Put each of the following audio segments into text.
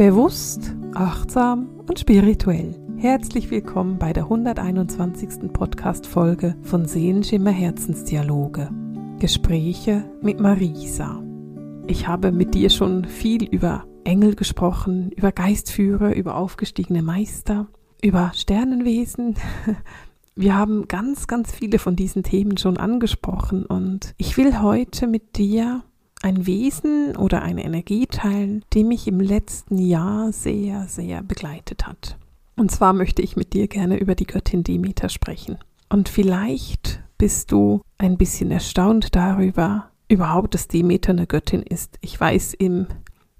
Bewusst, achtsam und spirituell. Herzlich willkommen bei der 121. Podcast-Folge von Seelenschimmer Herzensdialoge. Gespräche mit Marisa. Ich habe mit dir schon viel über Engel gesprochen, über Geistführer, über aufgestiegene Meister, über Sternenwesen. Wir haben ganz, ganz viele von diesen Themen schon angesprochen und ich will heute mit dir ein Wesen oder eine Energie teilen, die mich im letzten Jahr sehr, sehr begleitet hat. Und zwar möchte ich mit dir gerne über die Göttin Demeter sprechen. Und vielleicht bist du ein bisschen erstaunt darüber, überhaupt, dass Demeter eine Göttin ist. Ich weiß, im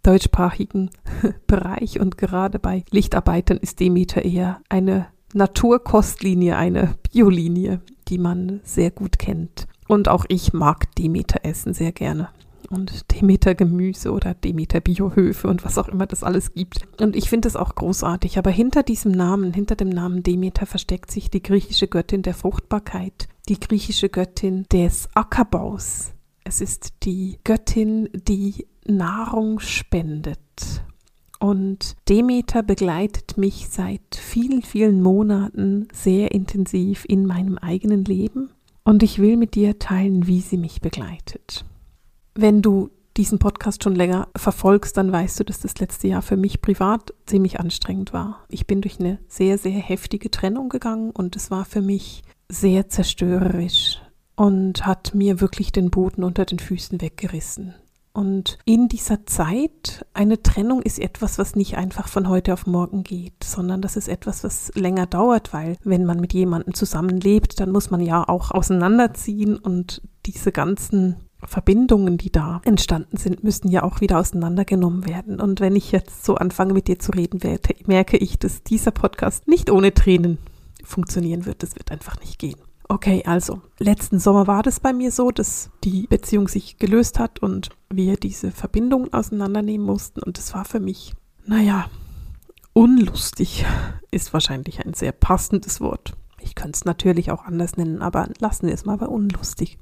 deutschsprachigen Bereich und gerade bei Lichtarbeitern ist Demeter eher eine Naturkostlinie, eine Biolinie, die man sehr gut kennt. Und auch ich mag Demeter essen sehr gerne und Demeter Gemüse oder Demeter Biohöfe und was auch immer das alles gibt. Und ich finde es auch großartig. Aber hinter diesem Namen, hinter dem Namen Demeter versteckt sich die griechische Göttin der Fruchtbarkeit, die griechische Göttin des Ackerbaus. Es ist die Göttin, die Nahrung spendet. Und Demeter begleitet mich seit vielen, vielen Monaten sehr intensiv in meinem eigenen Leben. Und ich will mit dir teilen, wie sie mich begleitet. Wenn du diesen Podcast schon länger verfolgst, dann weißt du, dass das letzte Jahr für mich privat ziemlich anstrengend war. Ich bin durch eine sehr, sehr heftige Trennung gegangen und es war für mich sehr zerstörerisch und hat mir wirklich den Boden unter den Füßen weggerissen. Und in dieser Zeit, eine Trennung ist etwas, was nicht einfach von heute auf morgen geht, sondern das ist etwas, was länger dauert, weil wenn man mit jemandem zusammenlebt, dann muss man ja auch auseinanderziehen und diese ganzen Verbindungen, die da entstanden sind, müssen ja auch wieder auseinandergenommen werden. Und wenn ich jetzt so anfange, mit dir zu reden, werde, merke ich, dass dieser Podcast nicht ohne Tränen funktionieren wird. Das wird einfach nicht gehen. Okay, also letzten Sommer war das bei mir so, dass die Beziehung sich gelöst hat und wir diese Verbindungen auseinandernehmen mussten. Und das war für mich, naja, unlustig ist wahrscheinlich ein sehr passendes Wort. Ich könnte es natürlich auch anders nennen, aber lassen wir es mal bei unlustig.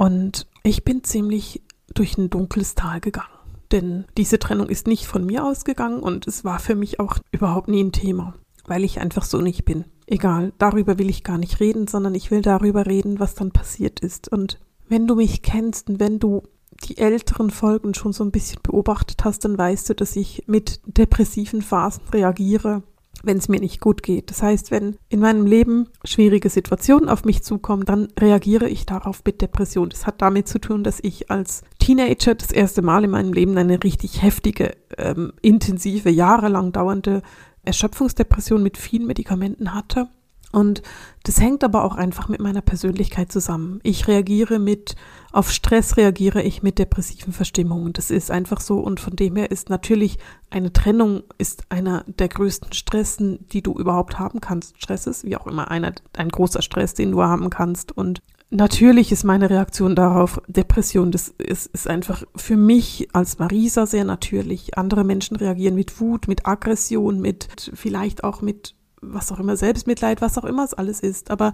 Und ich bin ziemlich durch ein dunkles Tal gegangen. Denn diese Trennung ist nicht von mir ausgegangen und es war für mich auch überhaupt nie ein Thema, weil ich einfach so nicht bin. Egal, darüber will ich gar nicht reden, sondern ich will darüber reden, was dann passiert ist. Und wenn du mich kennst und wenn du die älteren Folgen schon so ein bisschen beobachtet hast, dann weißt du, dass ich mit depressiven Phasen reagiere wenn es mir nicht gut geht. Das heißt, wenn in meinem Leben schwierige Situationen auf mich zukommen, dann reagiere ich darauf mit Depression. Das hat damit zu tun, dass ich als Teenager das erste Mal in meinem Leben eine richtig heftige, ähm, intensive, jahrelang dauernde Erschöpfungsdepression mit vielen Medikamenten hatte und das hängt aber auch einfach mit meiner Persönlichkeit zusammen. Ich reagiere mit, auf Stress reagiere ich mit depressiven Verstimmungen. Das ist einfach so und von dem her ist natürlich eine Trennung ist einer der größten Stressen, die du überhaupt haben kannst. Stress ist wie auch immer einer, ein großer Stress, den du haben kannst und Natürlich ist meine Reaktion darauf Depression. Das ist, ist einfach für mich als Marisa sehr natürlich. Andere Menschen reagieren mit Wut, mit Aggression, mit vielleicht auch mit was auch immer, Selbstmitleid, was auch immer es alles ist. Aber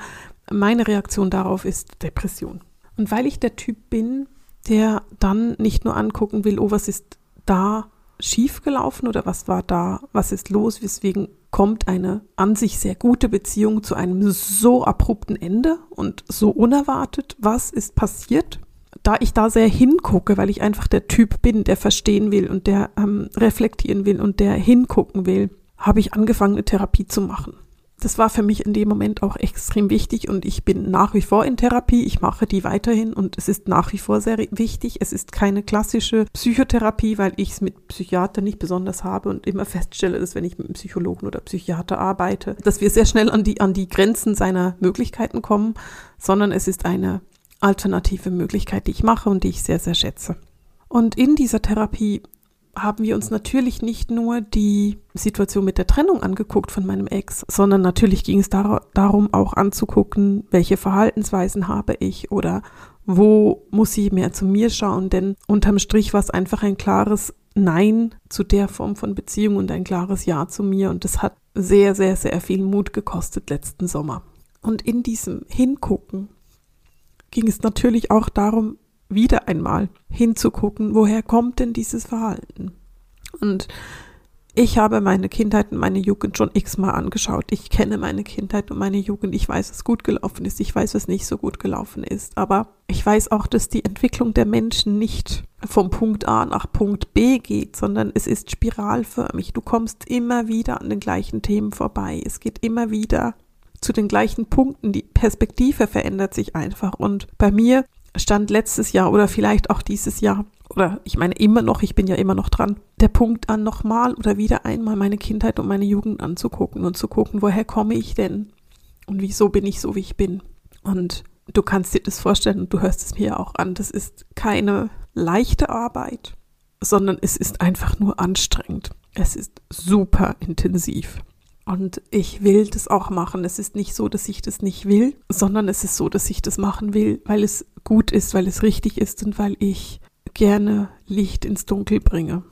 meine Reaktion darauf ist Depression. Und weil ich der Typ bin, der dann nicht nur angucken will, oh, was ist da schiefgelaufen oder was war da, was ist los, weswegen kommt eine an sich sehr gute Beziehung zu einem so abrupten Ende und so unerwartet, was ist passiert? Da ich da sehr hingucke, weil ich einfach der Typ bin, der verstehen will und der ähm, reflektieren will und der hingucken will, habe ich angefangen, eine Therapie zu machen. Das war für mich in dem Moment auch extrem wichtig und ich bin nach wie vor in Therapie. Ich mache die weiterhin und es ist nach wie vor sehr wichtig. Es ist keine klassische Psychotherapie, weil ich es mit Psychiater nicht besonders habe und immer feststelle, dass wenn ich mit einem Psychologen oder Psychiater arbeite, dass wir sehr schnell an die, an die Grenzen seiner Möglichkeiten kommen, sondern es ist eine alternative Möglichkeit, die ich mache und die ich sehr, sehr schätze. Und in dieser Therapie haben wir uns natürlich nicht nur die Situation mit der Trennung angeguckt von meinem Ex, sondern natürlich ging es dar darum auch anzugucken, welche Verhaltensweisen habe ich oder wo muss ich mehr zu mir schauen, denn unterm Strich war es einfach ein klares Nein zu der Form von Beziehung und ein klares Ja zu mir und das hat sehr, sehr, sehr viel Mut gekostet letzten Sommer. Und in diesem Hingucken ging es natürlich auch darum, wieder einmal hinzugucken, woher kommt denn dieses Verhalten? Und Ich habe meine Kindheit und meine Jugend schon x-mal angeschaut. Ich kenne meine Kindheit und meine Jugend. Ich weiß, was gut gelaufen ist. Ich weiß, was nicht so gut gelaufen ist. Aber ich weiß auch, dass die Entwicklung der Menschen nicht vom Punkt A nach Punkt B geht, sondern es ist spiralförmig. Du kommst immer wieder an den gleichen Themen vorbei. Es geht immer wieder zu den gleichen Punkten. Die Perspektive verändert sich einfach. Und bei mir stand letztes Jahr oder vielleicht auch dieses Jahr oder ich meine immer noch, ich bin ja immer noch dran, der Punkt an, nochmal oder wieder einmal meine Kindheit und meine Jugend anzugucken und zu gucken, woher komme ich denn und wieso bin ich so, wie ich bin. Und du kannst dir das vorstellen und du hörst es mir auch an, das ist keine leichte Arbeit, sondern es ist einfach nur anstrengend. Es ist super intensiv. Und ich will das auch machen. Es ist nicht so, dass ich das nicht will, sondern es ist so, dass ich das machen will, weil es gut ist, weil es richtig ist und weil ich gerne Licht ins Dunkel bringe.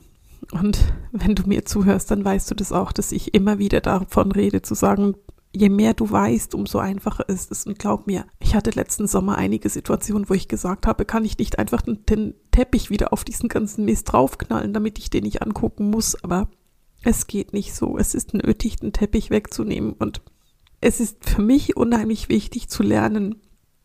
Und wenn du mir zuhörst, dann weißt du das auch, dass ich immer wieder davon rede, zu sagen, je mehr du weißt, umso einfacher ist es. Und glaub mir, ich hatte letzten Sommer einige Situationen, wo ich gesagt habe, kann ich nicht einfach den Teppich wieder auf diesen ganzen Mist draufknallen, damit ich den nicht angucken muss. Aber es geht nicht so. Es ist nötig, den Teppich wegzunehmen. Und es ist für mich unheimlich wichtig zu lernen,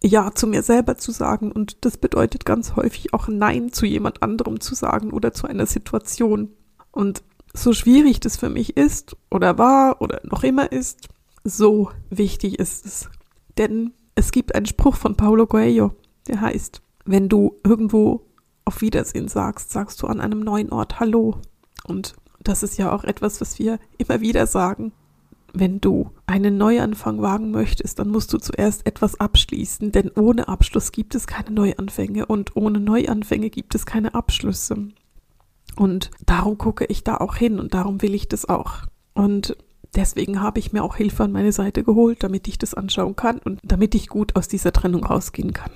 ja zu mir selber zu sagen und das bedeutet ganz häufig auch Nein zu jemand anderem zu sagen oder zu einer Situation. Und so schwierig das für mich ist oder war oder noch immer ist, so wichtig ist es. Denn es gibt einen Spruch von Paulo Coelho, der heißt, wenn du irgendwo auf Wiedersehen sagst, sagst du an einem neuen Ort Hallo. Und das ist ja auch etwas, was wir immer wieder sagen wenn du einen Neuanfang wagen möchtest, dann musst du zuerst etwas abschließen, denn ohne Abschluss gibt es keine Neuanfänge und ohne Neuanfänge gibt es keine Abschlüsse. Und darum gucke ich da auch hin und darum will ich das auch. Und deswegen habe ich mir auch Hilfe an meine Seite geholt, damit ich das anschauen kann und damit ich gut aus dieser Trennung rausgehen kann.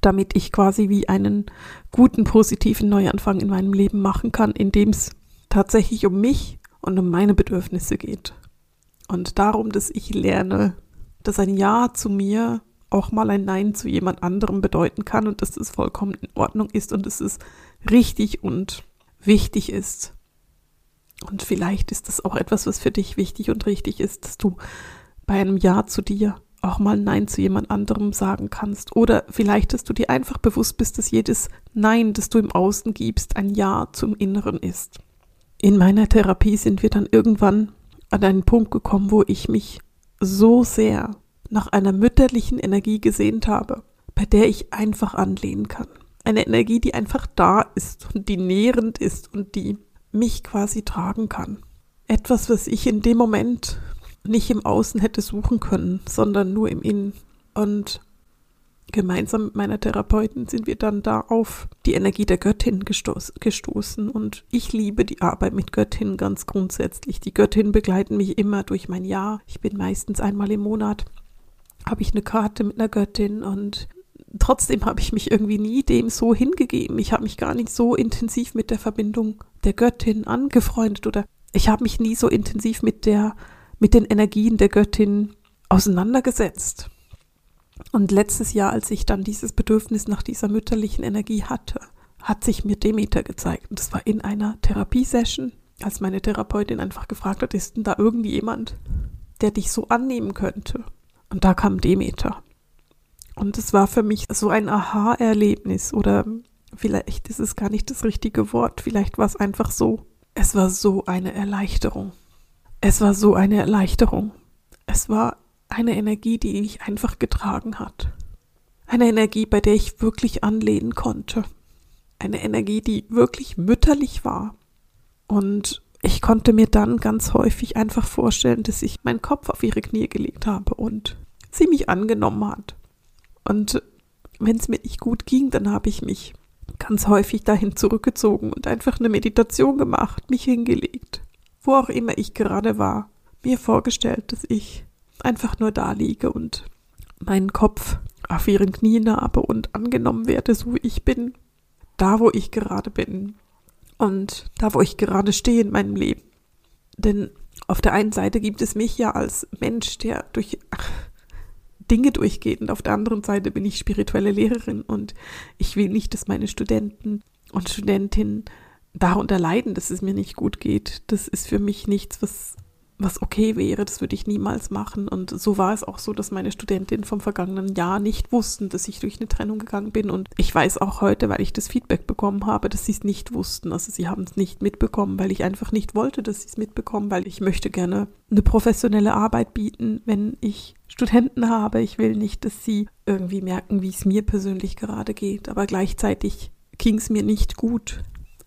Damit ich quasi wie einen guten, positiven Neuanfang in meinem Leben machen kann, in dem es tatsächlich um mich und um meine Bedürfnisse geht. Und darum, dass ich lerne, dass ein Ja zu mir auch mal ein Nein zu jemand anderem bedeuten kann und dass es vollkommen in Ordnung ist und dass es richtig und wichtig ist. Und vielleicht ist das auch etwas, was für dich wichtig und richtig ist, dass du bei einem Ja zu dir auch mal Nein zu jemand anderem sagen kannst. Oder vielleicht, dass du dir einfach bewusst bist, dass jedes Nein, das du im Außen gibst, ein Ja zum Inneren ist. In meiner Therapie sind wir dann irgendwann an einen Punkt gekommen, wo ich mich so sehr nach einer mütterlichen Energie gesehnt habe, bei der ich einfach anlehnen kann. Eine Energie, die einfach da ist und die nährend ist und die mich quasi tragen kann. Etwas, was ich in dem Moment nicht im Außen hätte suchen können, sondern nur im Innen. Und gemeinsam mit meiner Therapeutin sind wir dann da auf die Energie der Göttin gestoß, gestoßen. Und ich liebe die Arbeit mit Göttinnen ganz grundsätzlich. Die Göttinnen begleiten mich immer durch mein Jahr. Ich bin meistens einmal im Monat, habe ich eine Karte mit einer Göttin und trotzdem habe ich mich irgendwie nie dem so hingegeben. Ich habe mich gar nicht so intensiv mit der Verbindung der Göttin angefreundet oder ich habe mich nie so intensiv mit der mit den Energien der Göttin auseinandergesetzt. Und letztes Jahr, als ich dann dieses Bedürfnis nach dieser mütterlichen Energie hatte, hat sich mir Demeter gezeigt. Und das war in einer Therapiesession, als meine Therapeutin einfach gefragt hat, ist denn da irgendjemand, der dich so annehmen könnte? Und da kam Demeter. Und es war für mich so ein Aha-Erlebnis oder vielleicht ist es gar nicht das richtige Wort, vielleicht war es einfach so. Es war so eine Erleichterung. Es war so eine Erleichterung. Es war eine Energie, die mich einfach getragen hat. Eine Energie, bei der ich wirklich anlehnen konnte. Eine Energie, die wirklich mütterlich war. Und ich konnte mir dann ganz häufig einfach vorstellen, dass ich meinen Kopf auf ihre Knie gelegt habe und sie mich angenommen hat. Und wenn es mir nicht gut ging, dann habe ich mich ganz häufig dahin zurückgezogen und einfach eine Meditation gemacht, mich hingelegt, wo auch immer ich gerade war, mir vorgestellt, dass ich einfach nur da liege und meinen Kopf auf ihren Knien habe und angenommen werde, so wie ich bin, da wo ich gerade bin und da wo ich gerade stehe in meinem Leben. Denn auf der einen Seite gibt es mich ja als Mensch, der durch Dinge durchgeht und auf der anderen Seite bin ich spirituelle Lehrerin und ich will nicht, dass meine Studenten und Studentinnen darunter leiden, dass es mir nicht gut geht. Das ist für mich nichts, was was okay wäre, das würde ich niemals machen. Und so war es auch so, dass meine Studentinnen vom vergangenen Jahr nicht wussten, dass ich durch eine Trennung gegangen bin. Und ich weiß auch heute, weil ich das Feedback bekommen habe, dass sie es nicht wussten. Also sie haben es nicht mitbekommen, weil ich einfach nicht wollte, dass sie es mitbekommen, weil ich möchte gerne eine professionelle Arbeit bieten, wenn ich Studenten habe. Ich will nicht, dass sie irgendwie merken, wie es mir persönlich gerade geht. Aber gleichzeitig ging es mir nicht gut.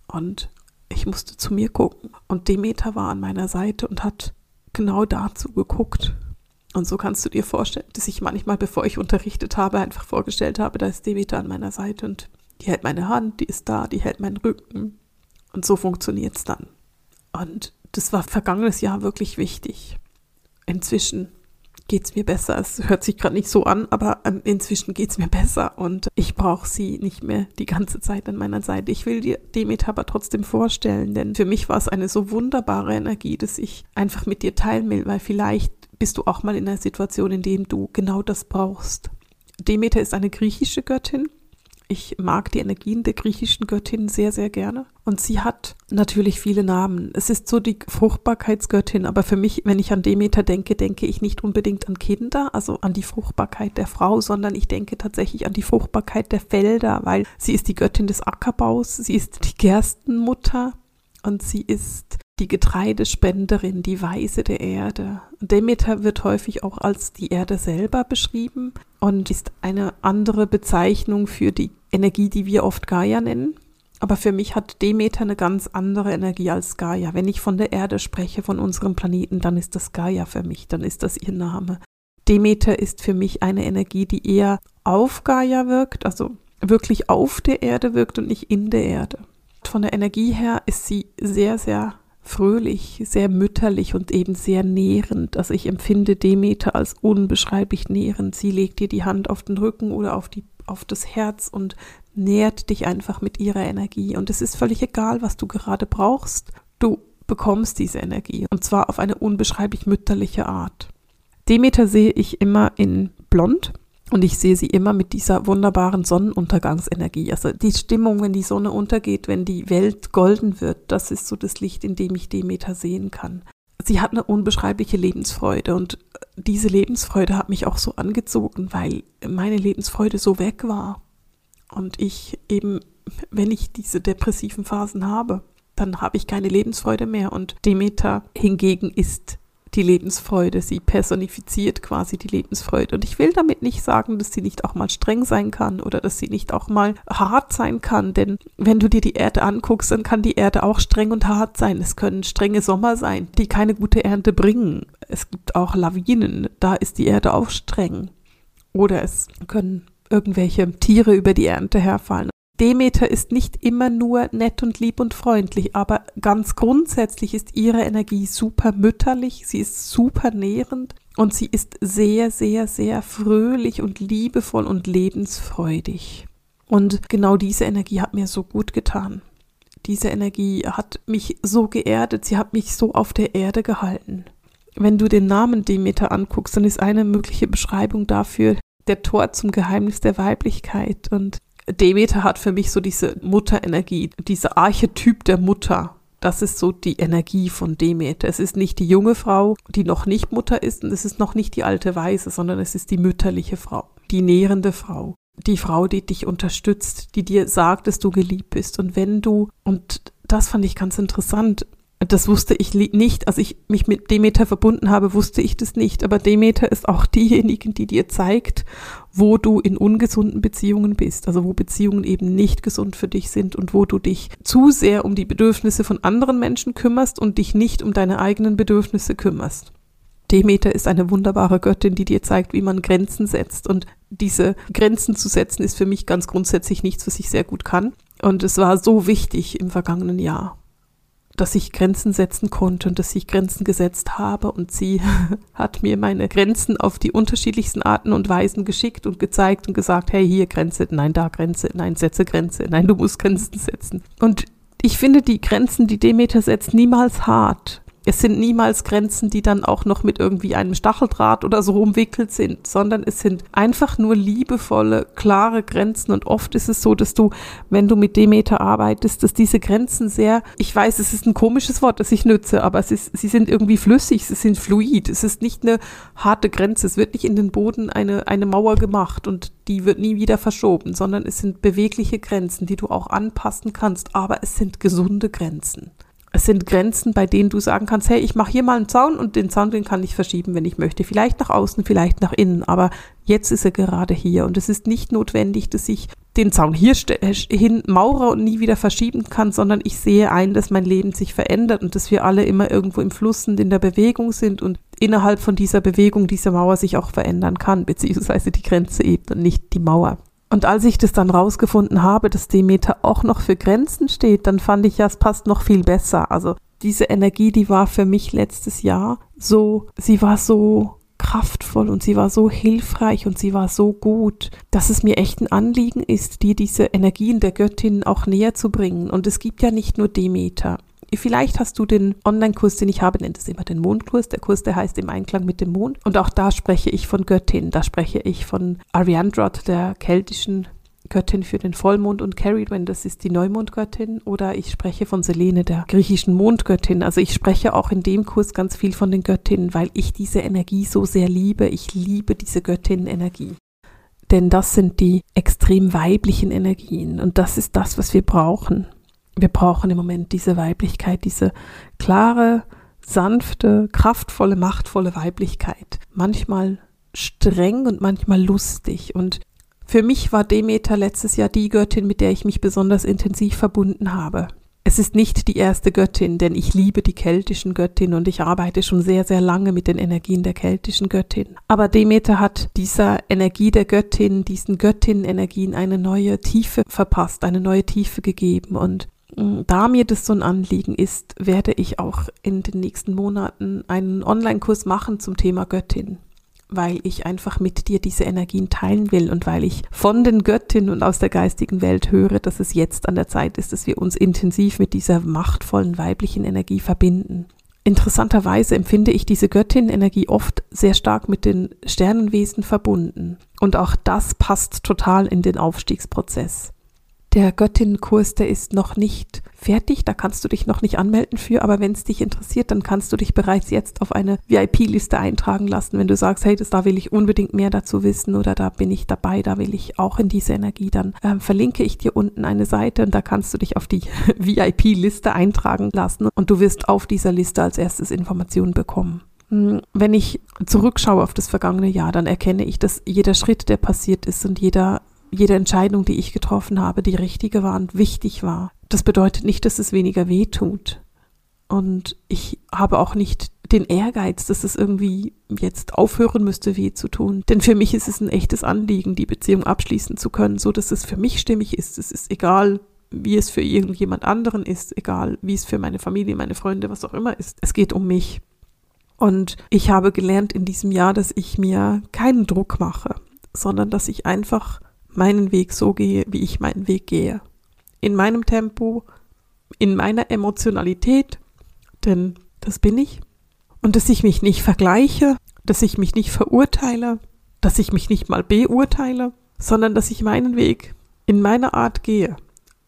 Und ich musste zu mir gucken. Und Demeter war an meiner Seite und hat genau dazu geguckt. Und so kannst du dir vorstellen, dass ich manchmal, bevor ich unterrichtet habe, einfach vorgestellt habe, da ist Demeter an meiner Seite und die hält meine Hand, die ist da, die hält meinen Rücken. Und so funktioniert es dann. Und das war vergangenes Jahr wirklich wichtig. Inzwischen geht es mir besser. Es hört sich gerade nicht so an, aber ähm, inzwischen geht es mir besser und ich brauche sie nicht mehr die ganze Zeit an meiner Seite. Ich will dir Demet aber trotzdem vorstellen, denn für mich war es eine so wunderbare Energie, dass ich einfach mit dir teilen will, weil vielleicht bist du auch mal in einer Situation, in der du genau das brauchst. Demeter ist eine griechische Göttin ich mag die Energien der griechischen Göttin sehr, sehr gerne. Und sie hat natürlich viele Namen. Es ist so die Fruchtbarkeitsgöttin, aber für mich, wenn ich an Demeter denke, denke ich nicht unbedingt an Kinder, also an die Fruchtbarkeit der Frau, sondern ich denke tatsächlich an die Fruchtbarkeit der Felder, weil sie ist die Göttin des Ackerbaus, sie ist die Gerstenmutter und sie ist die Getreidespenderin, die Weise der Erde. Demeter wird häufig auch als die Erde selber beschrieben und ist eine andere Bezeichnung für die Energie, die wir oft Gaia nennen. Aber für mich hat Demeter eine ganz andere Energie als Gaia. Wenn ich von der Erde spreche, von unserem Planeten, dann ist das Gaia für mich, dann ist das ihr Name. Demeter ist für mich eine Energie, die eher auf Gaia wirkt, also wirklich auf der Erde wirkt und nicht in der Erde. Von der Energie her ist sie sehr, sehr fröhlich, sehr mütterlich und eben sehr nährend. Also ich empfinde Demeter als unbeschreiblich nährend. Sie legt dir die Hand auf den Rücken oder auf, die, auf das Herz und nährt dich einfach mit ihrer Energie. Und es ist völlig egal, was du gerade brauchst. Du bekommst diese Energie. Und zwar auf eine unbeschreiblich mütterliche Art. Demeter sehe ich immer in blond, und ich sehe sie immer mit dieser wunderbaren Sonnenuntergangsenergie. Also die Stimmung, wenn die Sonne untergeht, wenn die Welt golden wird, das ist so das Licht, in dem ich Demeter sehen kann. Sie hat eine unbeschreibliche Lebensfreude und diese Lebensfreude hat mich auch so angezogen, weil meine Lebensfreude so weg war. Und ich eben, wenn ich diese depressiven Phasen habe, dann habe ich keine Lebensfreude mehr. Und Demeter hingegen ist die Lebensfreude. Sie personifiziert quasi die Lebensfreude. Und ich will damit nicht sagen, dass sie nicht auch mal streng sein kann oder dass sie nicht auch mal hart sein kann. Denn wenn du dir die Erde anguckst, dann kann die Erde auch streng und hart sein. Es können strenge Sommer sein, die keine gute Ernte bringen. Es gibt auch Lawinen, da ist die Erde auch streng. Oder es können irgendwelche Tiere über die Ernte herfallen. Demeter ist nicht immer nur nett und lieb und freundlich, aber ganz grundsätzlich ist ihre Energie super mütterlich, sie ist super nährend und sie ist sehr, sehr, sehr fröhlich und liebevoll und lebensfreudig. Und genau diese Energie hat mir so gut getan. Diese Energie hat mich so geerdet, sie hat mich so auf der Erde gehalten. Wenn du den Namen Demeter anguckst, dann ist eine mögliche Beschreibung dafür der Tor zum Geheimnis der Weiblichkeit. Und Demeter hat für mich so diese Mutterenergie, dieser Archetyp der Mutter. Das ist so die Energie von Demeter. Es ist nicht die junge Frau, die noch nicht Mutter ist, und es ist noch nicht die alte Weise, sondern es ist die mütterliche Frau, die nährende Frau, die Frau, die dich unterstützt, die dir sagt, dass du geliebt bist. Und wenn du, und das fand ich ganz interessant, das wusste ich nicht, als ich mich mit Demeter verbunden habe, wusste ich das nicht. Aber Demeter ist auch diejenige, die dir zeigt, wo du in ungesunden Beziehungen bist. Also wo Beziehungen eben nicht gesund für dich sind und wo du dich zu sehr um die Bedürfnisse von anderen Menschen kümmerst und dich nicht um deine eigenen Bedürfnisse kümmerst. Demeter ist eine wunderbare Göttin, die dir zeigt, wie man Grenzen setzt. Und diese Grenzen zu setzen ist für mich ganz grundsätzlich nichts, was ich sehr gut kann. Und es war so wichtig im vergangenen Jahr dass ich Grenzen setzen konnte und dass ich Grenzen gesetzt habe und sie hat mir meine Grenzen auf die unterschiedlichsten Arten und Weisen geschickt und gezeigt und gesagt, hey, hier Grenze, nein, da Grenze, nein, setze Grenze, nein, du musst Grenzen setzen. Und ich finde die Grenzen, die Demeter setzt, niemals hart. Es sind niemals Grenzen, die dann auch noch mit irgendwie einem Stacheldraht oder so umwickelt sind, sondern es sind einfach nur liebevolle, klare Grenzen. Und oft ist es so, dass du, wenn du mit Demeter arbeitest, dass diese Grenzen sehr, ich weiß, es ist ein komisches Wort, das ich nütze, aber es ist, sie sind irgendwie flüssig, sie sind fluid. Es ist nicht eine harte Grenze. Es wird nicht in den Boden eine, eine Mauer gemacht und die wird nie wieder verschoben, sondern es sind bewegliche Grenzen, die du auch anpassen kannst, aber es sind gesunde Grenzen. Es sind Grenzen, bei denen du sagen kannst, hey, ich mache hier mal einen Zaun und den Zaun, den kann ich verschieben, wenn ich möchte. Vielleicht nach außen, vielleicht nach innen, aber jetzt ist er gerade hier. Und es ist nicht notwendig, dass ich den Zaun hier äh, hin mauere und nie wieder verschieben kann, sondern ich sehe ein, dass mein Leben sich verändert und dass wir alle immer irgendwo im Fluss und in der Bewegung sind und innerhalb von dieser Bewegung diese Mauer sich auch verändern kann, beziehungsweise die Grenze eben und nicht die Mauer. Und als ich das dann rausgefunden habe, dass Demeter auch noch für Grenzen steht, dann fand ich ja, es passt noch viel besser. Also diese Energie, die war für mich letztes Jahr so, sie war so kraftvoll und sie war so hilfreich und sie war so gut, dass es mir echt ein Anliegen ist, dir diese Energien der Göttin auch näher zu bringen. Und es gibt ja nicht nur Demeter. Vielleicht hast du den Online-Kurs, den ich habe, nennt es immer den Mondkurs. Der Kurs, der heißt im Einklang mit dem Mond. Und auch da spreche ich von Göttin. Da spreche ich von Ariandrod, der keltischen Göttin für den Vollmond und Caridwen, das ist die Neumondgöttin, oder ich spreche von Selene, der griechischen Mondgöttin. Also ich spreche auch in dem Kurs ganz viel von den Göttinnen, weil ich diese Energie so sehr liebe. Ich liebe diese Göttinnenenergie. Denn das sind die extrem weiblichen Energien und das ist das, was wir brauchen wir brauchen im Moment diese Weiblichkeit, diese klare, sanfte, kraftvolle, machtvolle Weiblichkeit. Manchmal streng und manchmal lustig. Und für mich war Demeter letztes Jahr die Göttin, mit der ich mich besonders intensiv verbunden habe. Es ist nicht die erste Göttin, denn ich liebe die keltischen Göttinnen und ich arbeite schon sehr, sehr lange mit den Energien der keltischen Göttin. Aber Demeter hat dieser Energie der Göttin, diesen Göttinnenenergien eine neue Tiefe verpasst, eine neue Tiefe gegeben und da mir das so ein Anliegen ist, werde ich auch in den nächsten Monaten einen Online-Kurs machen zum Thema Göttin, weil ich einfach mit dir diese Energien teilen will und weil ich von den Göttinnen und aus der geistigen Welt höre, dass es jetzt an der Zeit ist, dass wir uns intensiv mit dieser machtvollen weiblichen Energie verbinden. Interessanterweise empfinde ich diese Göttin-Energie oft sehr stark mit den Sternenwesen verbunden. Und auch das passt total in den Aufstiegsprozess. Der Göttinnenkurs, der ist noch nicht fertig, da kannst du dich noch nicht anmelden für, aber wenn es dich interessiert, dann kannst du dich bereits jetzt auf eine VIP-Liste eintragen lassen, wenn du sagst, hey, das, da will ich unbedingt mehr dazu wissen oder da bin ich dabei, da will ich auch in diese Energie, dann ähm, verlinke ich dir unten eine Seite und da kannst du dich auf die VIP-Liste eintragen lassen und du wirst auf dieser Liste als erstes Informationen bekommen. Hm, wenn ich zurückschaue auf das vergangene Jahr, dann erkenne ich, dass jeder Schritt, der passiert ist und jeder jede Entscheidung, die ich getroffen habe, die richtige war und wichtig war. Das bedeutet nicht, dass es weniger weh tut. Und ich habe auch nicht den Ehrgeiz, dass es irgendwie jetzt aufhören müsste, weh zu tun. Denn für mich ist es ein echtes Anliegen, die Beziehung abschließen zu können, so dass es für mich stimmig ist. Es ist egal, wie es für irgendjemand anderen ist, egal, wie es für meine Familie, meine Freunde, was auch immer ist. Es geht um mich. Und ich habe gelernt in diesem Jahr, dass ich mir keinen Druck mache, sondern dass ich einfach meinen Weg so gehe, wie ich meinen Weg gehe. In meinem Tempo, in meiner Emotionalität, denn das bin ich. Und dass ich mich nicht vergleiche, dass ich mich nicht verurteile, dass ich mich nicht mal beurteile, sondern dass ich meinen Weg in meiner Art gehe.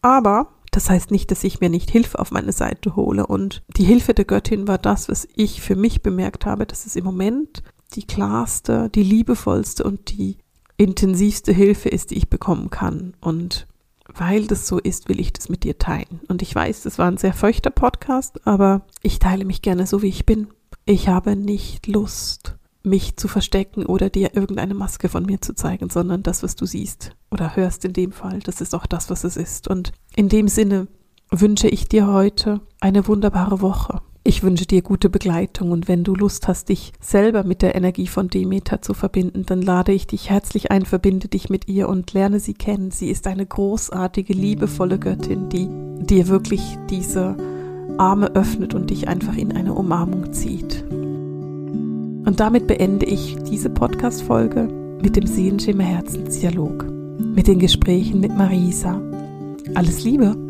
Aber das heißt nicht, dass ich mir nicht Hilfe auf meine Seite hole. Und die Hilfe der Göttin war das, was ich für mich bemerkt habe, dass es im Moment die klarste, die liebevollste und die intensivste Hilfe ist, die ich bekommen kann. Und weil das so ist, will ich das mit dir teilen. Und ich weiß, das war ein sehr feuchter Podcast, aber ich teile mich gerne so, wie ich bin. Ich habe nicht Lust, mich zu verstecken oder dir irgendeine Maske von mir zu zeigen, sondern das, was du siehst oder hörst in dem Fall, das ist auch das, was es ist. Und in dem Sinne wünsche ich dir heute eine wunderbare Woche. Ich wünsche dir gute Begleitung und wenn du Lust hast, dich selber mit der Energie von Demeter zu verbinden, dann lade ich dich herzlich ein, verbinde dich mit ihr und lerne sie kennen. Sie ist eine großartige, liebevolle Göttin, die dir wirklich diese Arme öffnet und dich einfach in eine Umarmung zieht. Und damit beende ich diese Podcast-Folge mit dem Sehenschimmer Herzensdialog, mit den Gesprächen mit Marisa. Alles Liebe!